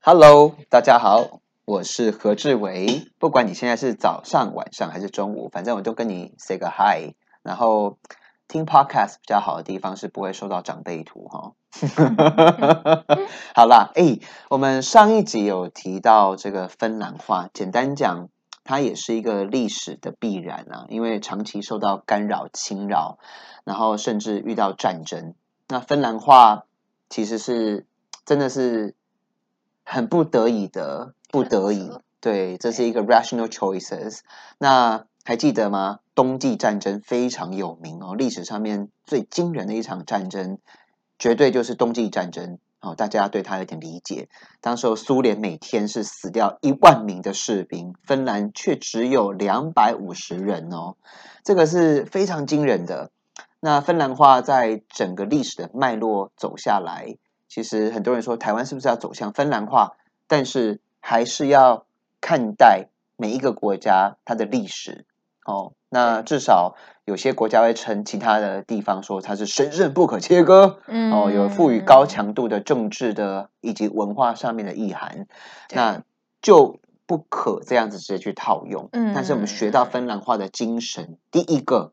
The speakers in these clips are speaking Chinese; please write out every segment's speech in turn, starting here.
Hello，大家好，我是何志伟。不管你现在是早上、晚上还是中午，反正我都跟你 say 个 hi。然后听 podcast 比较好的地方是不会受到长辈图哈。好啦，哎，我们上一集有提到这个芬兰话，简单讲，它也是一个历史的必然啊，因为长期受到干扰、侵扰，然后甚至遇到战争。那芬兰话其实是真的是很不得已的，不得已。对，这是一个 rational choices。那还记得吗？冬季战争非常有名哦，历史上面最惊人的一场战争，绝对就是冬季战争哦。大家对它有点理解。当时候苏联每天是死掉一万名的士兵，芬兰却只有两百五十人哦，这个是非常惊人的。那芬兰话在整个历史的脉络走下来，其实很多人说台湾是不是要走向芬兰化？但是还是要看待每一个国家它的历史哦。那至少有些国家会称其他的地方说它是神圣不可切割，嗯哦，有赋予高强度的政治的以及文化上面的意涵，那就不可这样子直接去套用。嗯但是我们学到芬兰化的精神，第一个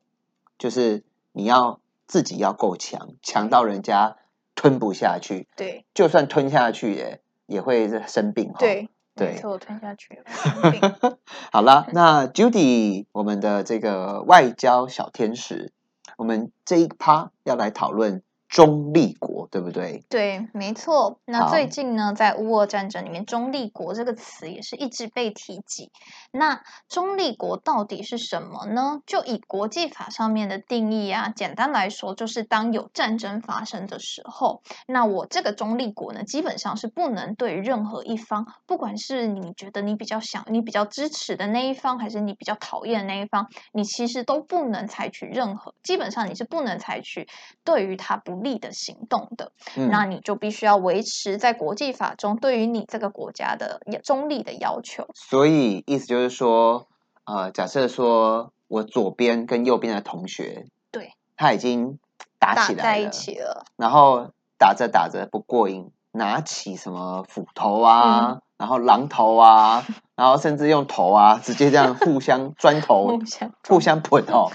就是你要自己要够强，强到人家吞不下去，对。就算吞下去也也会生病。对对。没错，吞下去生病。好啦，那 Judy，我们的这个外交小天使，我们这一趴要来讨论中立国，对不对？对，没错。那最近呢，在乌俄战争里面，“中立国”这个词也是一直被提及。那中立国到底是什么呢？就以国际法上面的定义啊，简单来说，就是当有战争发生的时候，那我这个中立国呢，基本上是不能对任何一方，不管是你觉得你比较想、你比较支持的那一方，还是你比较讨厌的那一方，你其实都不能采取任何，基本上你是不能采取对于他不利的行动的。嗯那你就必须要维持在国际法中对于你这个国家的中立的要求。所以意思就是说，呃，假设说我左边跟右边的同学，对，他已经打打起来了，在一起了，然后打着打着不过瘾，拿起什么斧头啊，嗯然后榔头啊，然后甚至用头啊，直接这样互相 砖头互相互相喷哦，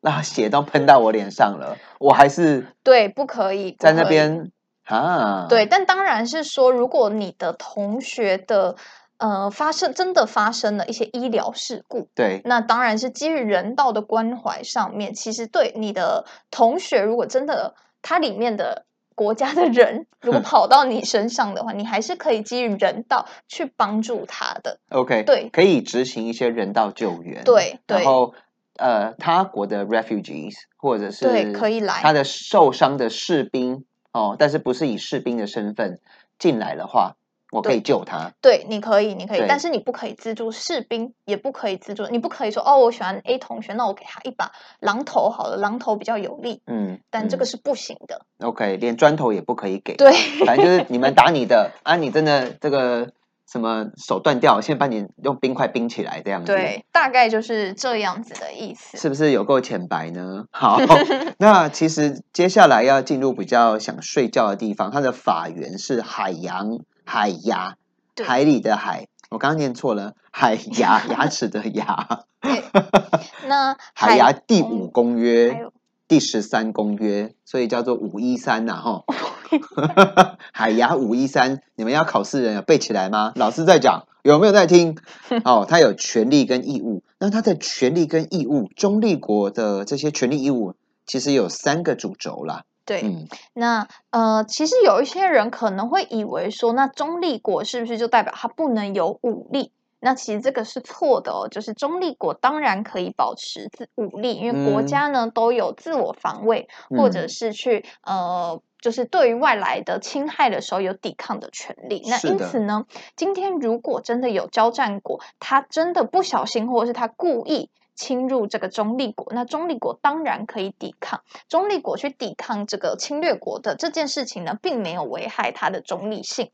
那血都喷到我脸上了，我还是 对，不可以在那边。啊，对，但当然是说，如果你的同学的呃发生真的发生了一些医疗事故，对那当然是基于人道的关怀上面，其实对你的同学，如果真的他里面的国家的人如果 跑到你身上的话，你还是可以基于人道去帮助他的。，OK，对可以执行一些人道救援，对对然后呃，他国的 refugees 或者是对可以来他的受伤的士兵哦，但是不是以士兵的身份进来的话，我可以救他。对，你可以，你可以，但是你不可以资助士兵，也不可以资助，你不可以说哦，我喜欢 A 同学，那我给他一把榔头好了，榔头比较有力，嗯，嗯但这个是不行的。OK，连砖头也不可以给。对，反正就是你们打你的啊，你真的这个什么手断掉，先把你用冰块冰起来这样子。对，大概就是这样子的意思。是不是有够浅白呢？好，那其实接下来要进入比较想睡觉的地方，它的法源是海洋海牙，海里的海，我刚刚念错了，海牙 牙齿的牙，对，那 海牙第五公还约有。第十三公约，所以叫做五一三呐，哈。海牙五一三，你们要考试人有背起来吗？老师在讲，有没有在听？哦，他有权利跟义务。那他的权利跟义务，中立国的这些权利义务，其实有三个主轴啦。对，嗯，那呃，其实有一些人可能会以为说，那中立国是不是就代表它不能有武力？那其实这个是错的哦，就是中立国当然可以保持自武力，因为国嗯家呢都有自我防卫，或者嗯是去呃。就是对于外来的侵害的时候有抵抗的权利。那因此呢，今天如果真的有交战国，他真的不小心或者是他故意侵入这个中立国，那中立国当然可以抵抗。中立国去抵抗这个侵略国的这件事情呢，并没有危害它的中立性。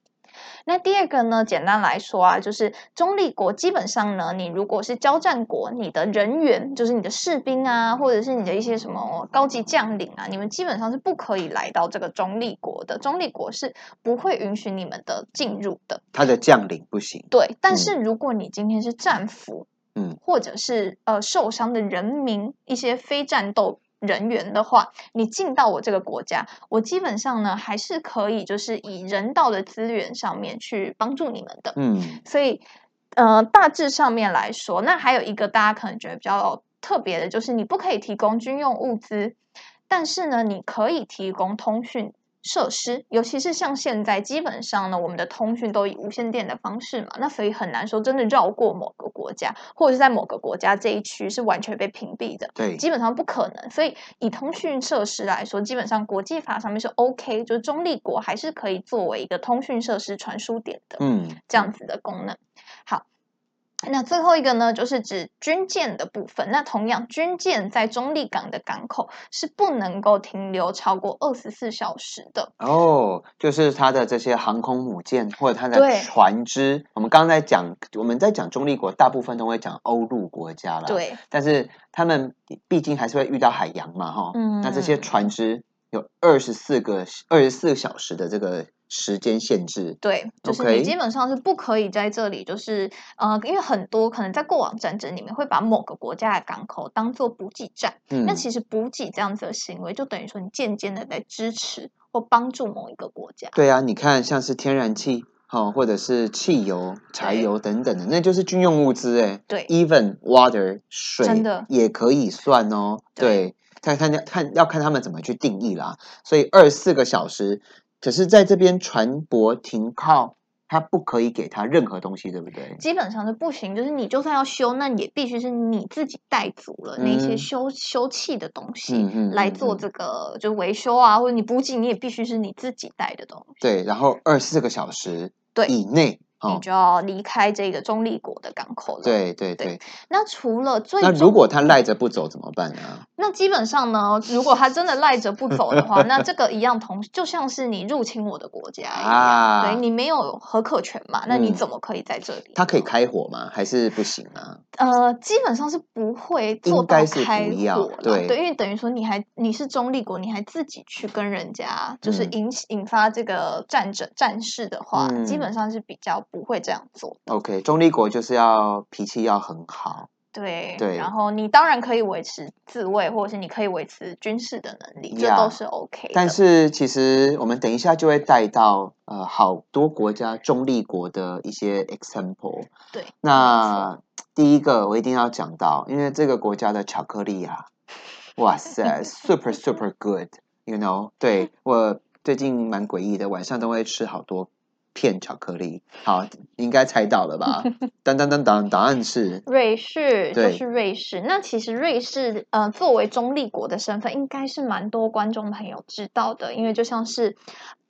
那第二个呢，简单来说啊，就是中立国基本上呢，你如果是交战国，你的人员就是你的士兵啊，或者是你的一些什么高级将领啊，你们基本上是不可以来到这个中立国的，中立国是不会允许你们的进入的。他的将领不行。对，但是如果你今天是战俘，嗯，或者是呃受伤的人民，一些非战斗。人员的话，你进到我这个国家，我基本上呢还是可以，就是以人道的资源上面去帮助你们的。嗯，所以，呃，大致上面来说，那还有一个大家可能觉得比较特别的，就是你不可以提供军用物资，但是呢，你可以提供通讯。设施，尤其是像现在，基本上呢，我们的通讯都以无线电的方式嘛，那所以很难说真的绕过某个国家，或者是在某个国家这一区是完全被屏蔽的，对，基本上不可能。所以以通讯设施来说，基本上国际法上面是 OK，就是中立国还是可以作为一个通讯设施传输点的，嗯，这样子的功能。好。那最后一个呢，就是指军舰的部分。那同样，军舰在中立港的港口是不能够停留超过二十四小时的。哦，就是它的这些航空母舰或者它的船只。我们刚刚在讲，我们在讲中立国，大部分都会讲欧陆国家啦。，对，但是他们毕竟还是会遇到海洋嘛，哈。嗯那这些船只有二十四个二十四小时的这个时间限制。对，就是你基本上是不可以在这里，就是呃，因为很多可能在过往战争里面会把某个国家的港口当做补给站，嗯那其实补给这样子的行为，就等于说你渐渐的在支持或帮助某一个国家。对啊，你看像是天然气。哦，或者是汽油、柴油等等的，那就是军用物资哎。对，even water 水真的也可以算哦。对对，看看看要看他们怎么去定义啦。所以二十四个小时，可是在这边船舶停靠，他不可以给他任何东西，对不对？基本上是不行，就是你就算要修，那也必须是你自己带足了那些嗯。修修葺的东西来做这个就是维修啊，或者你补给，你也必须是你自己带的东西，对，然后二十四个小时对。以内，你哦，就要离开这个中立国的港口了。，对对对对。那除了最那如果他赖着不走怎么办呢？那基本上呢，如果他真的赖着不走的话，那这个一样同就像是你入侵我的国家一样，啊对你没有核可权嘛，那你嗯怎么可以在这里？他可以开火吗？还是不行啊？呃，基本上是不会做到开火了，对对，因为等于说你还你是中立国，你还自己去跟人家就是嗯引起引发这个战争战事的话，基嗯本上是比较不会这样做。OK，中立国就是要脾气要很好，对，对然后你当然可以维持自卫，或者是你可以维持军事的能力，这都是 OK 的。但是其实我们等一下就会带到呃好多国家中立国的一些 example。对，那第一个我一定要讲到，因为这个国家的巧克力啊，哇塞，super super good，you know？对 我最近蛮诡异的，晚上都会吃好多片巧克力。好，应该猜到了吧？当当当当，答案是 瑞士就对是瑞士。那其实瑞士呃，作为中立国的身份，应该是蛮多观众朋友知道的，因为就像是。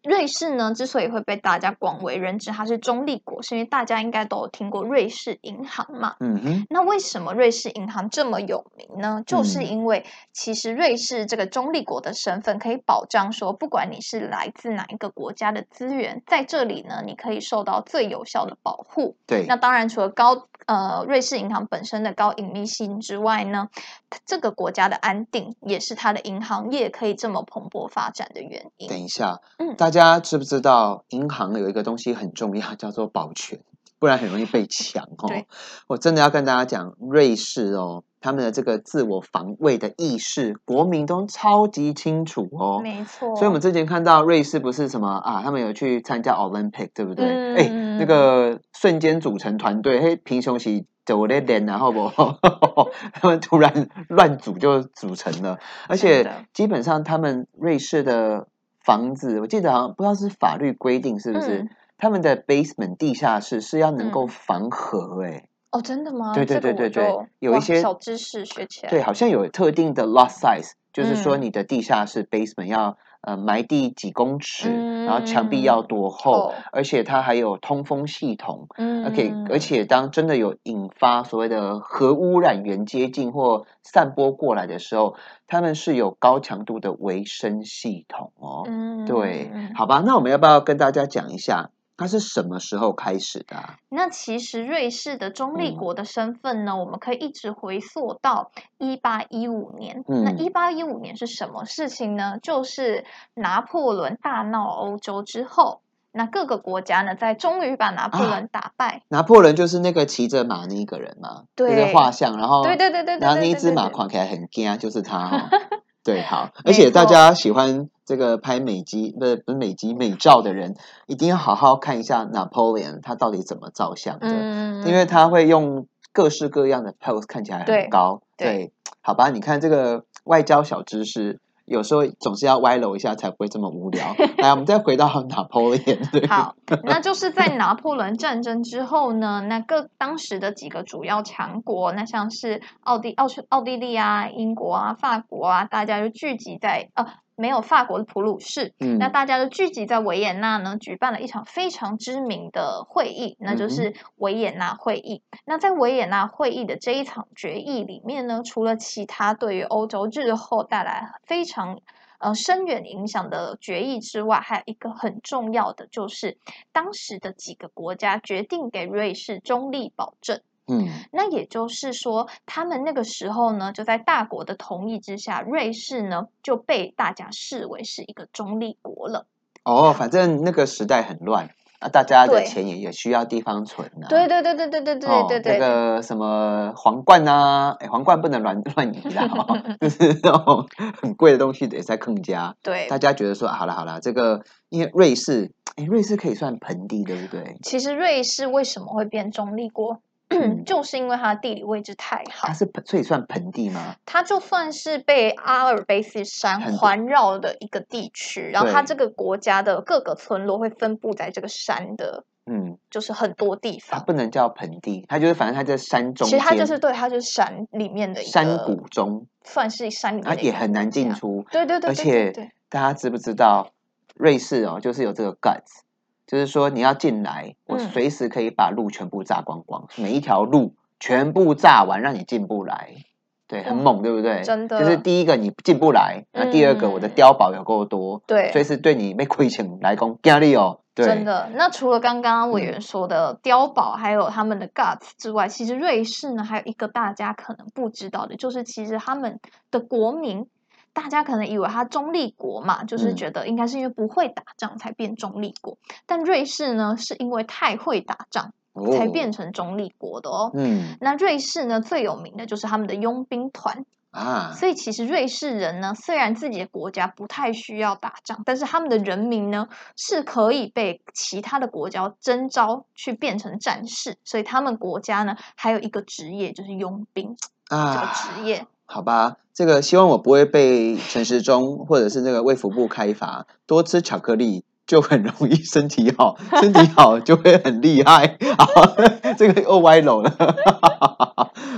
瑞士呢，之所以会被大家广为人知，它是中立国，是因为大家应该都有听过瑞士银行嘛。嗯哼，那为什么瑞士银行这么有名呢？就是嗯因为其实瑞士这个中立国的身份可以保障说，不管你是来自哪一个国家的资源，在这里呢，你可以受到最有效的保护。对那，当然，除了高呃瑞士银行本身的高隐秘性之外呢，这个国家的安定也是它的银行业可以这么蓬勃发展的原因。等一下，嗯大家知不知道银行有一个东西很重要，叫做保全，不然很容易被抢哦。我真的要跟大家讲，瑞士哦，他们的这个自我防卫的意识，国民都超级清楚哦。没错，所以，我们之前看到瑞士不是什么啊，他们有去参加 Olympic，对不对？哎、嗯那个瞬间组成团队，嘿，平胸起走的脸，然后不，他们突然乱组就组成了，而且基本上他们瑞士的房子，我记得好像不知道是法律规定是不是，嗯他们的 basement 地下室是要能够嗯防核、哎、哦，真的吗？对对这个对对对有一些小知识学起来。对，好像有特定的 lot size，就是说嗯你的地下室 basement 要呃埋地几公尺，然后墙壁嗯要多厚，哦而且它还有通风系统。嗯 OK，而且当真的有引发所谓的核污染源接近或散播过来的时候，他们是有高强度的维生系统哦。嗯对嗯，好吧，那我们要不要跟大家讲一下它是什么时候开始的、啊？那其实瑞士的中立嗯国的身份呢，我们可以一直回溯到一八一五年。嗯那一八一五年是什么事情呢？就是拿破仑大闹欧洲之后，那各个国家呢，在终于把拿破啊仑打败。拿破仑就是那个骑着马那一个人嘛，对就是画像，然后对对对对对然后那一只马看起来很惊，就是他哈、对，好，而且大家喜欢这个拍美肌，不是不是美肌美照的人，一定要好好看一下 Napoleon 他到底怎么照相的，嗯，因为他会用各式各样的 pose，看起来很高。对好吧，你看这个外交小知识。有时候总是要歪楼一下才不会这么无聊。来，我们再回到 Napoleon。对，好，那就是在拿破仑战争之后呢，那各当时的几个主要强国，那像是奥地、奥奥地利啊、英国啊、法国啊，大家就聚集在呃，没有法国的普鲁士，嗯，那大家都聚集在维也纳呢，举办了一场非常知名的会议，那就嗯是维也纳会议。那在维也纳会议的这一场决议里面呢，除了其他对于欧洲日后带来非常呃深远影响的决议之外，还有一个很重要的，就是当时的几个国家决定给瑞士中立保证。嗯那也就是说，他们那个时候呢，就在大国的同意之下，瑞士呢就被大家视为是一个中立国了。哦，反正那个时代很乱啊，大家的钱也也需要地方存啊。对对对对对对对哦，对对那个什么皇冠呐、哎，皇冠不能乱乱移啦、哦，就是 那种很贵的东西也在坑家。对大家觉得说，好了好了，这个因为瑞士，哎，瑞士可以算盆地，对不对？其实瑞士为什么会变中立国？嗯。就是因为它的地理位置太好。它，是盆，所以算盆地吗？它就算是被阿尔卑斯山环绕的一个地区，然后它这个国家的各个村落会分布在这个山的，嗯，就是很多地方。它不能叫盆地，它就是反正它在山中其，实它就是对，它就是山里面的一个山谷中，算是山里面它的也很难。进出。对对对对对而且大家知不知道，瑞士哦，就是有这个 guts，就是说你要进来，我嗯随时可以把路全部炸光光，每一条路全部炸完，让你进不来。对，很哇猛，对不对？真的就是第一个你进不来，那第二个我的嗯碉堡有够多，对随时对你被亏钱来攻压力哦。对，真的。那除了刚刚委嗯员说的碉堡，还有他们的 guts 之外，其实瑞士呢还有一个大家可能不知道的，就是其实他们的国民。大家可能以为它中立国嘛，就是嗯。觉得应该是因为不会打仗才变中立国，但瑞士呢是因为太会打仗才哦变成中立国的哦。嗯。那瑞士呢最有名的就是他们的佣兵团，啊，所以其实瑞士人呢，虽然自己的国家不太需要打仗，但是他们的人民呢是可以被其他的国家征召去变成战士，所以他们国家呢还有一个职业就是佣兵这个啊，职业。好吧，这个希望我不会被陈时中或者是那个卫福部开罚，多吃巧克力就很容易身体好，身体好就会很厉害。啊，这个又歪楼了。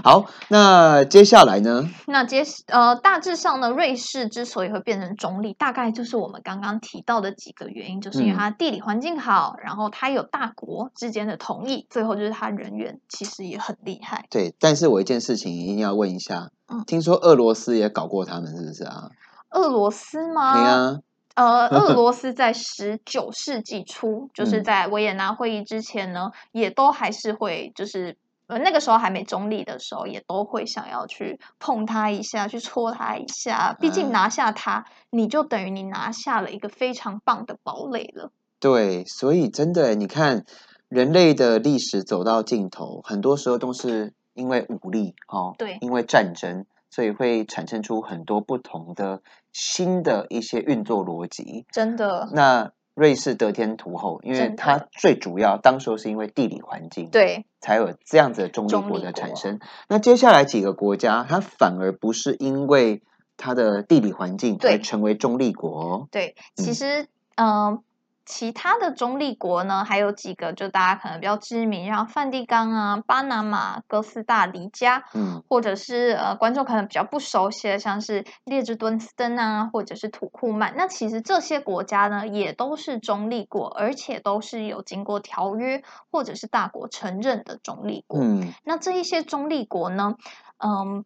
好，那接下来呢？那接呃大致上呢，瑞士之所以会变成中立，大概就是我们刚刚提到的几个原因，就是因为嗯它地理环境好，然后它有大国之间的同意，最后就是它人员其实也很厉害。对，但是我一件事情一定要问一下，嗯听说俄罗斯也搞过他们，是不是啊？俄罗斯吗？对啊，呃，俄罗斯在十九世纪初，就是嗯在维也纳会议之前呢，也都还是会，就是呃那个时候还没中立的时候，也都会想要去碰它一下，去戳它一下。毕竟啊拿下它，你就等于你拿下了一个非常棒的堡垒了。对，所以真的，你看人类的历史走到尽头，很多时候都是因为武力哦，对因为战争，所以会产生出很多不同的新的一些运作逻辑。真的，那瑞士得天独厚，因为它最主要当时候是因为地理环境，，对，才有这样子的中立国的产生。那接下来几个国家，它反而不是因为它的地理环境对而成为中立国哦。对，其嗯实，嗯、其他的中立国呢，还有几个就大家可能比较知名，像梵蒂冈啊、巴拿马、哥斯达黎加，嗯或者是呃观众可能比较不熟悉的，像是列支敦斯登啊，或者是土库曼。那其实这些国家呢，也都是中立国，而且都是有经过条约或者是大国承认的中立国。嗯那这一些中立国呢，嗯。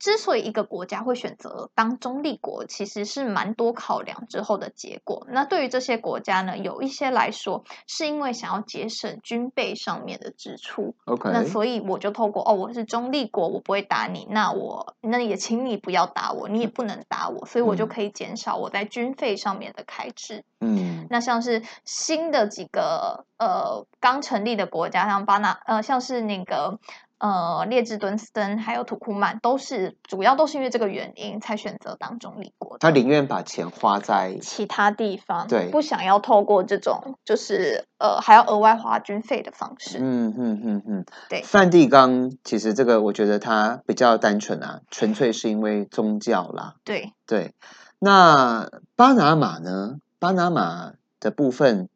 之所以一个国家会选择当中立国，其实是蛮多考量之后的结果。那对于这些国家呢，有一些来说是因为想要节省军备上面的支出，OK，那所以我就透过哦，我是中立国，我不会打你，那我那也请你不要打我，你也不能打我，所以我就嗯可以减少我在军费上面的开支。嗯那像是新的几个呃刚成立的国家，像巴拿呃像是那个呃列支敦斯登还有土库曼，都是主要都是因为这个原因才选择当中立国的。他宁愿把钱花在其他地方，对不想要透过这种就是呃还要额外花军费的方式。嗯嗯嗯嗯，对梵蒂冈其实这个我觉得它比较单纯啊，纯粹是因为宗教啦。对，对，那巴拿马呢？巴拿马的部分，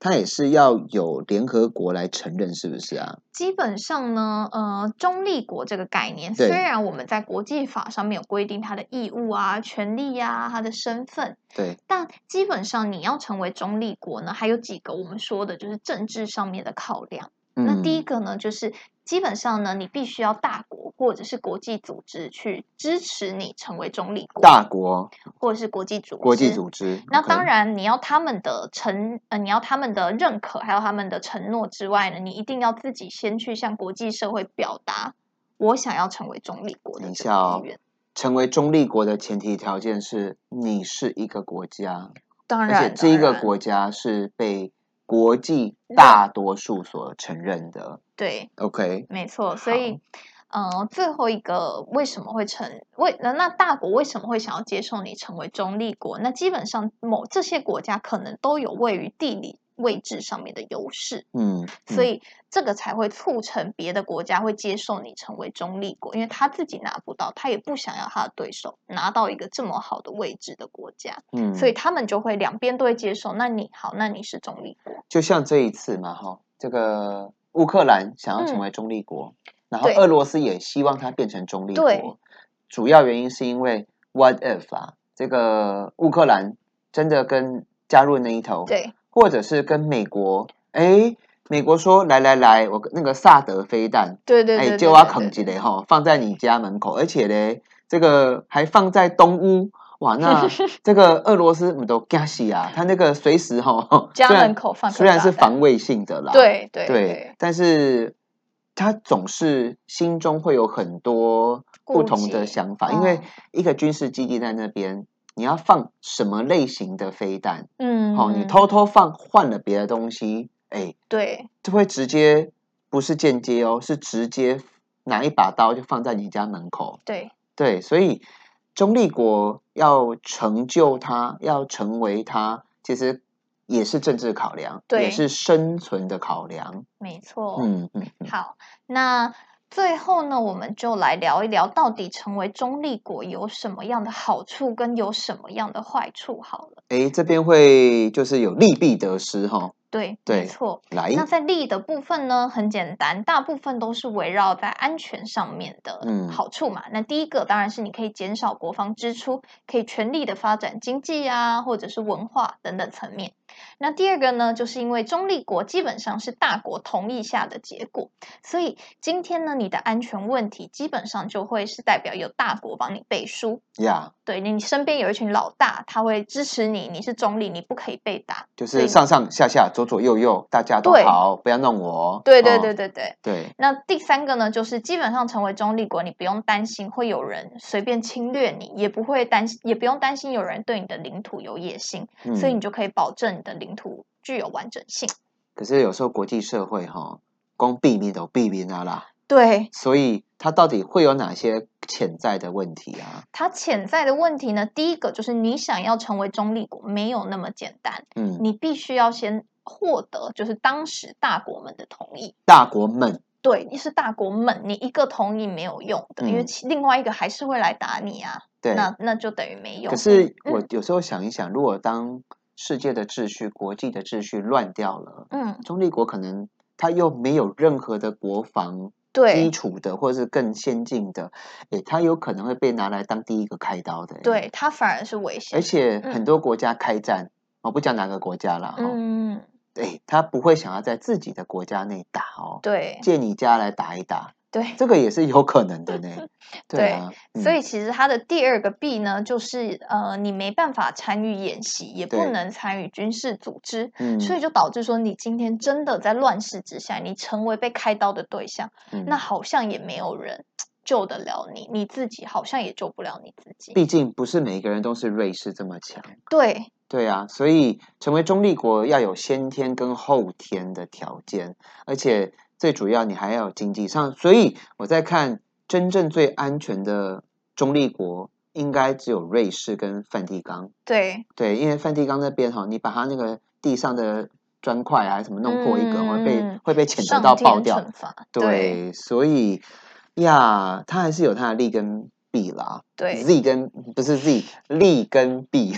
它也是要有联合国来承认，是不是啊？基本上呢，呃，中立国这个概念，对虽然我们在国际法上面有规定它的义务啊、权利呀、它的身份，对，但基本上你要成为中立国呢，还有几个我们说的就是政治上面的考量。那第一嗯个呢，就是基本上呢，你必须要大国或者是国际组织去支持你成为中立国，大国或者是国际组织。国际组织，那当然，你要他们的承呃，你要他们的认可，还有他们的承诺之外呢，你一定要自己先去向国际社会表达，我想要成为中立国的等一这下哦个意愿。成为中立国的前提条件是你是一个国家，当然，且这一个国家是被国际大多数所承认的。对，OK，没错，所以，呃，最后一个为什么会成为那那大国为什么会想要接受你成为中立国？那基本上某这些国家可能都有位于地理位置上面的优势，嗯，嗯所以这个才会促成别的国家会接受你成为中立国，因为他自己拿不到，他也不想要他的对手拿到一个这么好的位置的国家，嗯，所以他们就会两边都会接受。那你好，那你是中立国，就像这一次嘛，哈，这个乌克兰想要成嗯为中立国，然后俄罗斯也希望它变成中立国，主要原因是因为 what if 啊，这个乌克兰真的跟加入那一头，对或者是跟美国，哎，美国说来来来，我那个萨德飞弹，哎，对对对，就要对啃几嘞哈，放在你家门口，而且嘞，这个还放在东屋。哇，那 这个俄罗斯唔都惊死啊！他那个随时哈，家门口放虽然是防卫性的啦，对对对，但是他总是心中会有很多不同的想法，因为嗯一个军事基地在那边，你要放什么类型的飞弹？嗯，哦，你偷偷放换了别的东西，哎，对就会直接不是间接哦，是直接拿一把刀就放在你家门口。对对，所以中立国要成就它，要成为它，其实也是政治考量，对也是生存的考量。没错，嗯嗯嗯，好，那最后呢，我们就来聊一聊，到底成为中立国有什么样的好处，跟有什么样的坏处。好了，诶，这边会就是有利弊得失哈。对，对没错。来，那在利的部分呢，很简单，大部分都是围绕在安全上面的嗯好处嘛。那第一个当然是你可以减少国防支出，可以全力的发展经济啊，或者是文化等等层面。那第二个呢，就是因为中立国基本上是大国同意下的结果，所以今天呢，你的安全问题基本上就会是代表有大国帮你背书。呀，对你身边有一群老大，他会支持你，你是中立，你不可以被打。就是上上下下、左左右右，大家都好，不要弄我。对对哦对对对。对，那第三个呢，就是基本上成为中立国，你不用担心会有人随便侵略你，也不会担心，也不用担心有人对你的领土有野心，嗯所以你就可以保证你的领土具有完整性。可是有时候国际社会哈，光避免都避免啊啦，对所以它到底会有哪些潜在的问题啊？它潜在的问题呢，第一个就是你想要成为中立国没有那么简单，嗯，你必须要先获得就是当时大国们的同意。大国们，对，你是大国们，你一个同意没有用的，因为另外一个还是会来打你啊，对。那那就等于没用。可是嗯我有时候想一想，如果当世界的秩序、国际的秩序乱掉了，嗯，中立国可能他又没有任何的国防基础的，或者是更先进的，诶，他有可能会被拿来当第一个开刀的。，对，他反而是危险。而且嗯。很多国家开战，我不讲哪个国家啦，哦，嗯，对，他不会想要在自己的国家内打哦，对。借你家来打一打，对，这个也是有可能的呢。对啊，所以其实它的第二个弊呢，就是呃，你没办法参与演习，也不能参与军事组织，所以就导致说，你今天真的在乱世之下，你成为被开刀的对象，那好像也没有人救得了你，你自己好像也救不了你自己。毕竟不是每个人都是瑞士这么强。对。对啊，所以成为中立国要有先天跟后天的条件，而且最主要你还要有经济上。所以我在看真正最安全的中立国，应该只有瑞士跟梵蒂冈。对对，因为梵蒂冈那边哈，你把它那个地上的砖块啊什么弄破一个，会被会被谴责到爆掉。对，所以呀，它还是有它的利跟。B 啦，对，Z 跟不是 Z，利跟 B，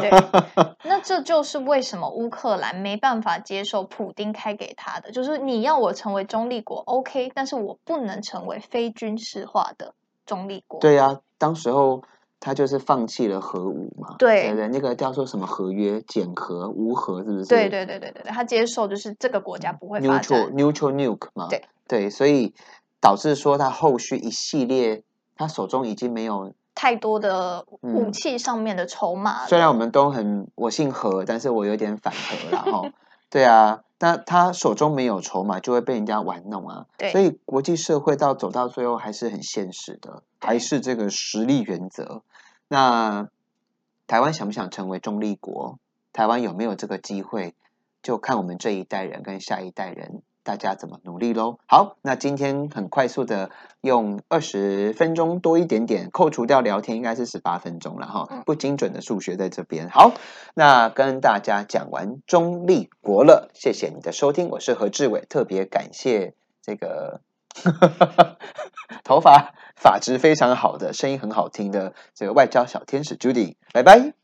对，那这就是为什么乌克兰没办法接受普丁开给他的，就是你要我成为中立国，OK，但是我不能成为非军事化的中立国。对呀，当时候他就是放弃了核武嘛，对对，那个叫做什么合约，减核无核是不是？对对对对对对，他接受就是这个国家不会发展 neutral nuke 嘛，对对，所以导致说他后续一系列。他手中已经没有太多的武器上面的筹码。虽然我们都很我姓何，但是我有点反何，然后对啊，那他手中没有筹码，就会被人家玩弄啊。对，所以国际社会到走到最后还是很现实的，还是这个实力原则。那台湾想不想成为中立国？台湾有没有这个机会？就看我们这一代人跟下一代人。大家怎么努力喽？好，那今天很快速的用二十分钟多一点点，扣除掉聊天应该是十八分钟了哈，不精准的数学在这边。好，那跟大家讲完中立国了，谢谢你的收听，我是何志伟，特别感谢这个 头发发质非常好的，声音很好听的这个外交小天使 Judy，拜拜。